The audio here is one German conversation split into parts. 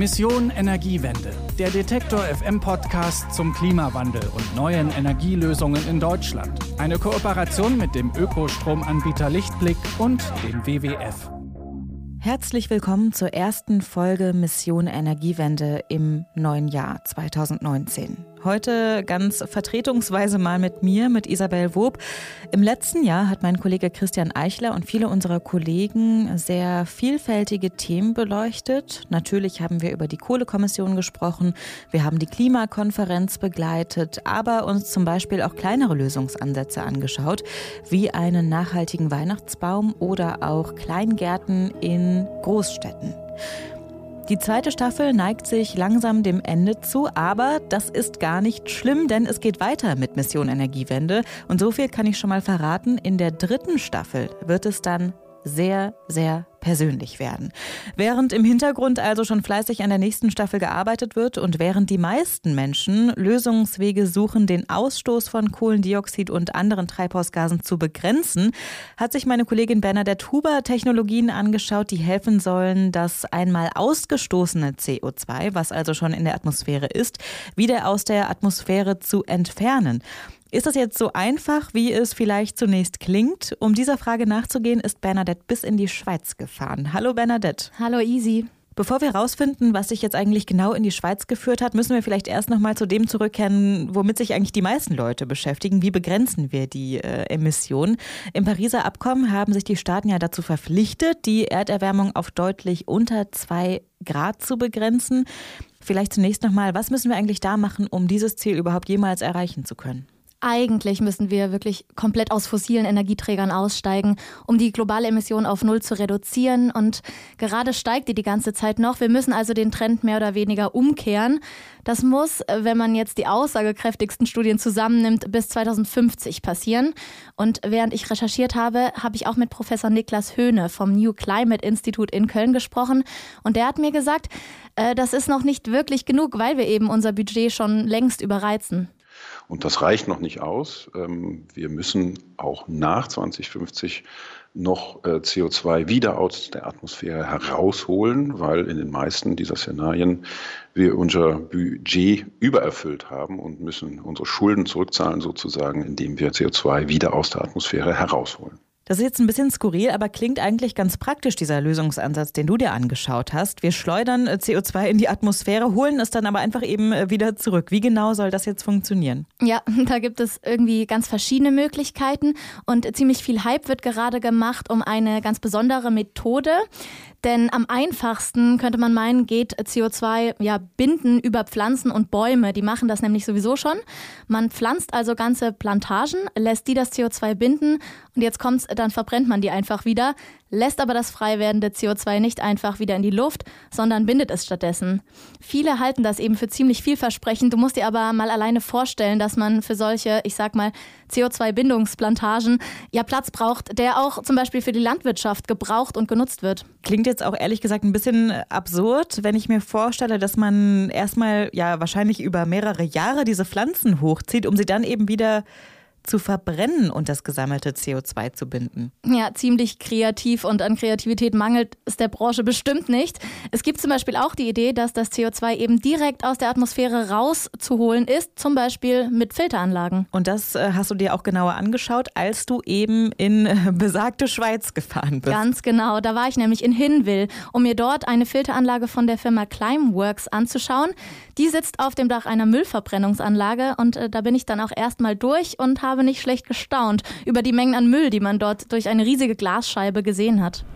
Mission Energiewende, der Detektor FM Podcast zum Klimawandel und neuen Energielösungen in Deutschland. Eine Kooperation mit dem Ökostromanbieter Lichtblick und dem WWF. Herzlich willkommen zur ersten Folge Mission Energiewende im neuen Jahr 2019. Heute ganz vertretungsweise mal mit mir, mit Isabel Wob. Im letzten Jahr hat mein Kollege Christian Eichler und viele unserer Kollegen sehr vielfältige Themen beleuchtet. Natürlich haben wir über die Kohlekommission gesprochen, wir haben die Klimakonferenz begleitet, aber uns zum Beispiel auch kleinere Lösungsansätze angeschaut, wie einen nachhaltigen Weihnachtsbaum oder auch Kleingärten in Großstädten. Die zweite Staffel neigt sich langsam dem Ende zu, aber das ist gar nicht schlimm, denn es geht weiter mit Mission Energiewende. Und so viel kann ich schon mal verraten. In der dritten Staffel wird es dann sehr, sehr persönlich werden. Während im Hintergrund also schon fleißig an der nächsten Staffel gearbeitet wird und während die meisten Menschen Lösungswege suchen, den Ausstoß von Kohlendioxid und anderen Treibhausgasen zu begrenzen, hat sich meine Kollegin Bernadette Huber Technologien angeschaut, die helfen sollen, das einmal ausgestoßene CO2, was also schon in der Atmosphäre ist, wieder aus der Atmosphäre zu entfernen. Ist das jetzt so einfach, wie es vielleicht zunächst klingt? Um dieser Frage nachzugehen, ist Bernadette bis in die Schweiz gefahren. Hallo Bernadette. Hallo Easy. Bevor wir herausfinden, was sich jetzt eigentlich genau in die Schweiz geführt hat, müssen wir vielleicht erst noch mal zu dem zurückkehren, womit sich eigentlich die meisten Leute beschäftigen. Wie begrenzen wir die äh, Emissionen? Im Pariser Abkommen haben sich die Staaten ja dazu verpflichtet, die Erderwärmung auf deutlich unter zwei Grad zu begrenzen. Vielleicht zunächst noch mal, was müssen wir eigentlich da machen, um dieses Ziel überhaupt jemals erreichen zu können? Eigentlich müssen wir wirklich komplett aus fossilen Energieträgern aussteigen, um die globale Emission auf Null zu reduzieren. Und gerade steigt die die ganze Zeit noch. Wir müssen also den Trend mehr oder weniger umkehren. Das muss, wenn man jetzt die aussagekräftigsten Studien zusammennimmt, bis 2050 passieren. Und während ich recherchiert habe, habe ich auch mit Professor Niklas Höhne vom New Climate Institute in Köln gesprochen. Und der hat mir gesagt, äh, das ist noch nicht wirklich genug, weil wir eben unser Budget schon längst überreizen. Und das reicht noch nicht aus. Ähm, wir müssen auch nach 2050 noch äh, CO2 wieder aus der Atmosphäre herausholen, weil in den meisten dieser Szenarien wir unser Budget übererfüllt haben und müssen unsere Schulden zurückzahlen sozusagen, indem wir CO2 wieder aus der Atmosphäre herausholen. Das ist jetzt ein bisschen skurril, aber klingt eigentlich ganz praktisch, dieser Lösungsansatz, den du dir angeschaut hast. Wir schleudern äh, CO2 in die Atmosphäre, holen es dann aber einfach eben äh, wieder zurück. Wie genau soll das jetzt funktionieren? Ja, da gibt es irgendwie ganz verschiedene Möglichkeiten und ziemlich viel Hype wird gerade gemacht um eine ganz besondere Methode. Denn am einfachsten könnte man meinen, geht CO2 ja binden über Pflanzen und Bäume. Die machen das nämlich sowieso schon. Man pflanzt also ganze Plantagen, lässt die das CO2 binden und jetzt kommt's, dann verbrennt man die einfach wieder lässt aber das frei werdende CO2 nicht einfach wieder in die Luft, sondern bindet es stattdessen. Viele halten das eben für ziemlich vielversprechend. Du musst dir aber mal alleine vorstellen, dass man für solche, ich sag mal, CO2-Bindungsplantagen ja Platz braucht, der auch zum Beispiel für die Landwirtschaft gebraucht und genutzt wird. Klingt jetzt auch ehrlich gesagt ein bisschen absurd, wenn ich mir vorstelle, dass man erstmal ja wahrscheinlich über mehrere Jahre diese Pflanzen hochzieht, um sie dann eben wieder zu verbrennen und das gesammelte CO2 zu binden. Ja, ziemlich kreativ und an Kreativität mangelt es der Branche bestimmt nicht. Es gibt zum Beispiel auch die Idee, dass das CO2 eben direkt aus der Atmosphäre rauszuholen ist, zum Beispiel mit Filteranlagen. Und das äh, hast du dir auch genauer angeschaut, als du eben in äh, besagte Schweiz gefahren bist. Ganz genau, da war ich nämlich in Hinwil, um mir dort eine Filteranlage von der Firma Climeworks anzuschauen. Die sitzt auf dem Dach einer Müllverbrennungsanlage und äh, da bin ich dann auch erstmal durch und habe nicht schlecht gestaunt über die Mengen an Müll, die man dort durch eine riesige Glasscheibe gesehen hat.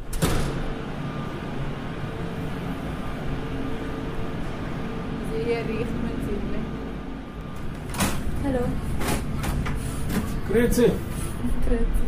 Hallo. Grüezi. Grüezi.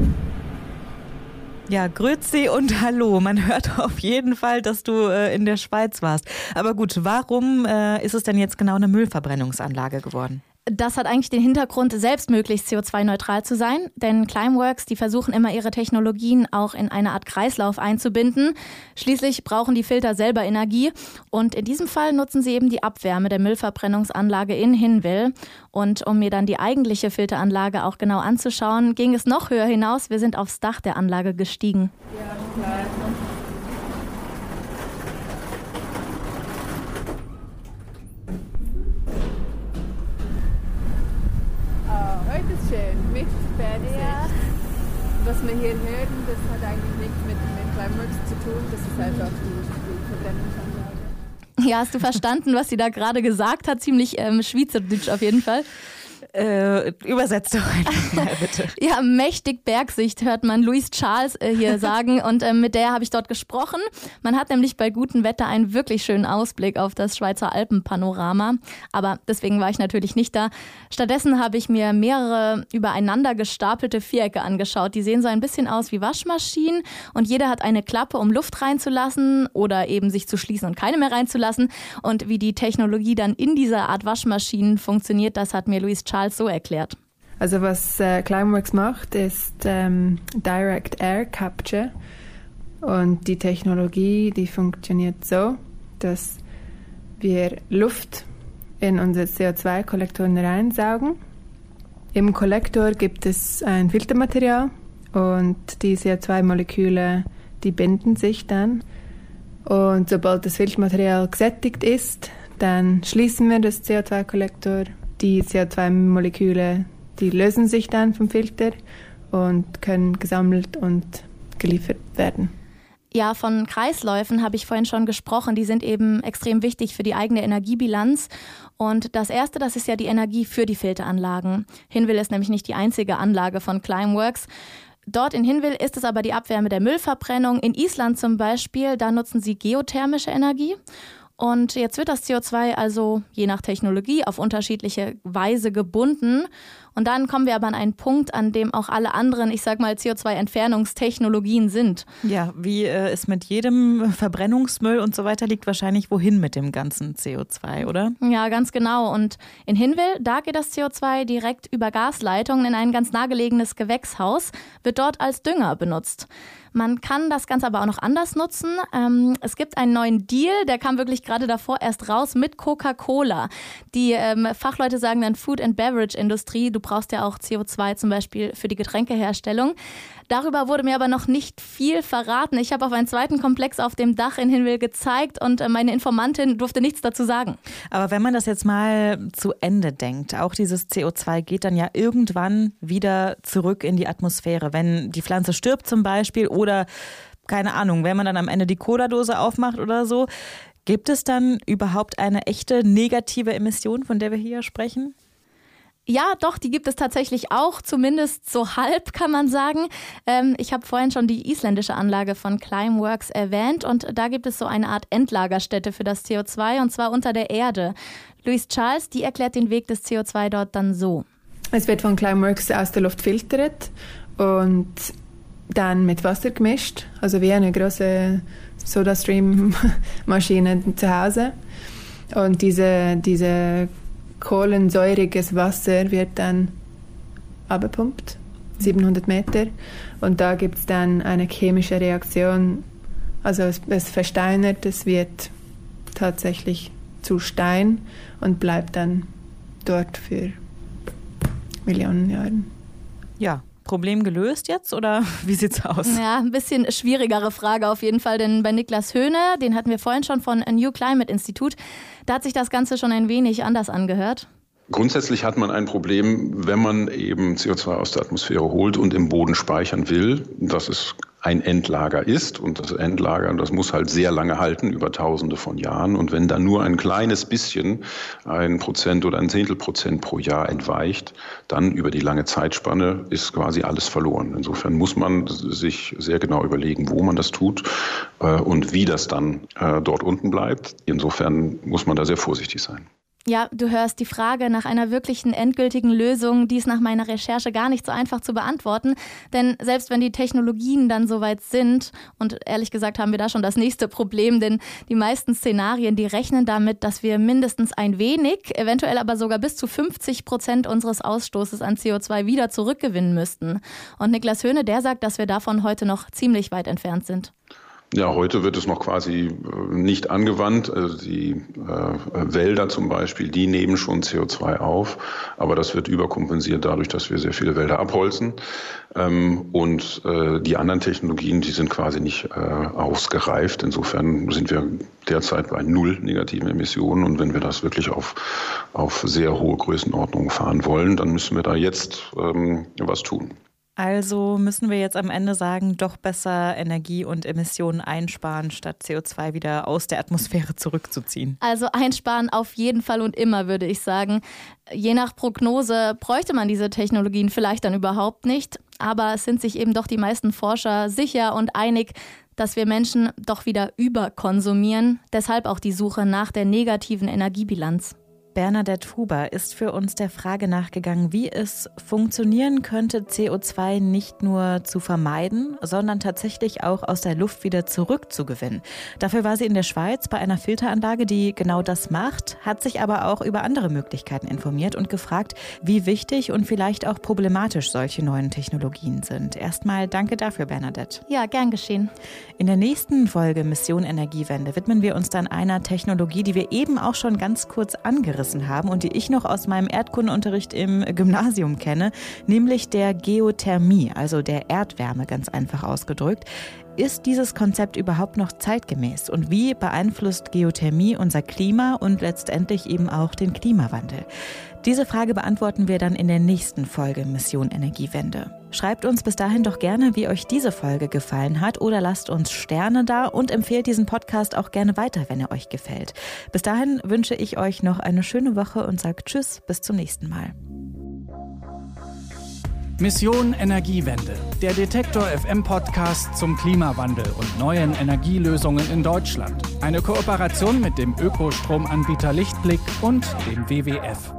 Ja, Grüezi und Hallo. Man hört auf jeden Fall, dass du äh, in der Schweiz warst. Aber gut, warum äh, ist es denn jetzt genau eine Müllverbrennungsanlage geworden? Das hat eigentlich den Hintergrund, selbst möglichst CO2-neutral zu sein, denn Climeworks, die versuchen immer ihre Technologien auch in eine Art Kreislauf einzubinden. Schließlich brauchen die Filter selber Energie und in diesem Fall nutzen sie eben die Abwärme der Müllverbrennungsanlage in Hinwil. Und um mir dann die eigentliche Filteranlage auch genau anzuschauen, ging es noch höher hinaus. Wir sind aufs Dach der Anlage gestiegen. Ja. Hier hören, das hat eigentlich nichts mit den Climeworks zu tun. Das ist einfach die, die Verbrennungsanlage. Ja, hast du verstanden, was sie da gerade gesagt hat? Ziemlich ähm, schweizerdeutsch auf jeden Fall. Äh, übersetzt doch einfach mal, bitte. ja, mächtig Bergsicht hört man Louise Charles äh, hier sagen und äh, mit der habe ich dort gesprochen. Man hat nämlich bei gutem Wetter einen wirklich schönen Ausblick auf das Schweizer Alpenpanorama, aber deswegen war ich natürlich nicht da. Stattdessen habe ich mir mehrere übereinander gestapelte Vierecke angeschaut. Die sehen so ein bisschen aus wie Waschmaschinen und jeder hat eine Klappe, um Luft reinzulassen oder eben sich zu schließen und keine mehr reinzulassen. Und wie die Technologie dann in dieser Art Waschmaschinen funktioniert, das hat mir Louise Charles Charles so erklärt. Also was äh, Climeworks macht, ist ähm, Direct Air Capture und die Technologie, die funktioniert so, dass wir Luft in unsere CO2-Kollektoren reinsaugen. Im Kollektor gibt es ein Filtermaterial und die CO2-Moleküle, die binden sich dann. Und sobald das Filtermaterial gesättigt ist, dann schließen wir das CO2-Kollektor die CO2-Moleküle, die lösen sich dann vom Filter und können gesammelt und geliefert werden. Ja, von Kreisläufen habe ich vorhin schon gesprochen. Die sind eben extrem wichtig für die eigene Energiebilanz. Und das erste, das ist ja die Energie für die Filteranlagen. Hinwil ist nämlich nicht die einzige Anlage von Climeworks. Dort in Hinwil ist es aber die Abwärme der Müllverbrennung. In Island zum Beispiel, da nutzen sie geothermische Energie. Und jetzt wird das CO2 also je nach Technologie auf unterschiedliche Weise gebunden. Und dann kommen wir aber an einen Punkt, an dem auch alle anderen, ich sag mal, CO2-Entfernungstechnologien sind. Ja, wie äh, es mit jedem Verbrennungsmüll und so weiter liegt wahrscheinlich wohin mit dem ganzen CO2, oder? Ja, ganz genau. Und in Hinwil, da geht das CO2 direkt über Gasleitungen in ein ganz nahegelegenes Gewächshaus, wird dort als Dünger benutzt. Man kann das Ganze aber auch noch anders nutzen. Ähm, es gibt einen neuen Deal, der kam wirklich gerade davor erst raus mit Coca-Cola. Die ähm, Fachleute sagen dann Food and Beverage Industrie. Du brauchst ja auch CO2 zum Beispiel für die Getränkeherstellung. Darüber wurde mir aber noch nicht viel verraten. Ich habe auf einen zweiten Komplex auf dem Dach in Hinwil gezeigt und äh, meine Informantin durfte nichts dazu sagen. Aber wenn man das jetzt mal zu Ende denkt, auch dieses CO2 geht dann ja irgendwann wieder zurück in die Atmosphäre. Wenn die Pflanze stirbt zum Beispiel oder keine Ahnung, wenn man dann am Ende die Cola-Dose aufmacht oder so, gibt es dann überhaupt eine echte negative Emission, von der wir hier sprechen? Ja, doch, die gibt es tatsächlich auch, zumindest so halb kann man sagen. Ähm, ich habe vorhin schon die isländische Anlage von Climeworks erwähnt und da gibt es so eine Art Endlagerstätte für das CO2 und zwar unter der Erde. Louise Charles, die erklärt den Weg des CO2 dort dann so. Es wird von Climeworks aus der Luft filtert und dann mit Wasser gemischt, also wie eine große SodaStream-Maschine zu Hause. Und diese, diese kohlensäuriges Wasser wird dann abgepumpt, 700 Meter. Und da gibt es dann eine chemische Reaktion. Also es, es versteinert, es wird tatsächlich zu Stein und bleibt dann dort für Millionen Jahre. Ja, Problem gelöst jetzt oder wie sieht's aus? Ja, ein bisschen schwierigere Frage auf jeden Fall, denn bei Niklas Höhne, den hatten wir vorhin schon von New Climate Institute, da hat sich das Ganze schon ein wenig anders angehört. Grundsätzlich hat man ein Problem, wenn man eben CO2 aus der Atmosphäre holt und im Boden speichern will. Das ist ein Endlager ist. Und das Endlager, das muss halt sehr lange halten, über Tausende von Jahren. Und wenn da nur ein kleines bisschen, ein Prozent oder ein Zehntelprozent pro Jahr entweicht, dann über die lange Zeitspanne ist quasi alles verloren. Insofern muss man sich sehr genau überlegen, wo man das tut äh, und wie das dann äh, dort unten bleibt. Insofern muss man da sehr vorsichtig sein. Ja, du hörst die Frage nach einer wirklichen endgültigen Lösung, die ist nach meiner Recherche gar nicht so einfach zu beantworten. Denn selbst wenn die Technologien dann soweit sind, und ehrlich gesagt haben wir da schon das nächste Problem, denn die meisten Szenarien, die rechnen damit, dass wir mindestens ein wenig, eventuell aber sogar bis zu 50 Prozent unseres Ausstoßes an CO2 wieder zurückgewinnen müssten. Und Niklas Höhne, der sagt, dass wir davon heute noch ziemlich weit entfernt sind. Ja, heute wird es noch quasi äh, nicht angewandt. Also die äh, Wälder zum Beispiel, die nehmen schon CO2 auf, aber das wird überkompensiert dadurch, dass wir sehr viele Wälder abholzen. Ähm, und äh, die anderen Technologien, die sind quasi nicht äh, ausgereift. Insofern sind wir derzeit bei null negativen Emissionen. Und wenn wir das wirklich auf, auf sehr hohe Größenordnungen fahren wollen, dann müssen wir da jetzt ähm, was tun. Also müssen wir jetzt am Ende sagen, doch besser Energie und Emissionen einsparen, statt CO2 wieder aus der Atmosphäre zurückzuziehen. Also einsparen auf jeden Fall und immer, würde ich sagen. Je nach Prognose bräuchte man diese Technologien vielleicht dann überhaupt nicht. Aber es sind sich eben doch die meisten Forscher sicher und einig, dass wir Menschen doch wieder überkonsumieren. Deshalb auch die Suche nach der negativen Energiebilanz. Bernadette Huber ist für uns der Frage nachgegangen, wie es funktionieren könnte, CO2 nicht nur zu vermeiden, sondern tatsächlich auch aus der Luft wieder zurückzugewinnen. Dafür war sie in der Schweiz bei einer Filteranlage, die genau das macht, hat sich aber auch über andere Möglichkeiten informiert und gefragt, wie wichtig und vielleicht auch problematisch solche neuen Technologien sind. Erstmal danke dafür, Bernadette. Ja, gern geschehen. In der nächsten Folge Mission Energiewende widmen wir uns dann einer Technologie, die wir eben auch schon ganz kurz angerissen angerissen haben und die ich noch aus meinem Erdkundenunterricht im Gymnasium kenne, nämlich der Geothermie, also der Erdwärme ganz einfach ausgedrückt. Ist dieses Konzept überhaupt noch zeitgemäß und wie beeinflusst Geothermie unser Klima und letztendlich eben auch den Klimawandel? Diese Frage beantworten wir dann in der nächsten Folge Mission Energiewende. Schreibt uns bis dahin doch gerne, wie euch diese Folge gefallen hat oder lasst uns Sterne da und empfehlt diesen Podcast auch gerne weiter, wenn er euch gefällt. Bis dahin wünsche ich euch noch eine schöne Woche und sage Tschüss, bis zum nächsten Mal. Mission Energiewende, der Detektor FM Podcast zum Klimawandel und neuen Energielösungen in Deutschland. Eine Kooperation mit dem Ökostromanbieter Lichtblick und dem WWF.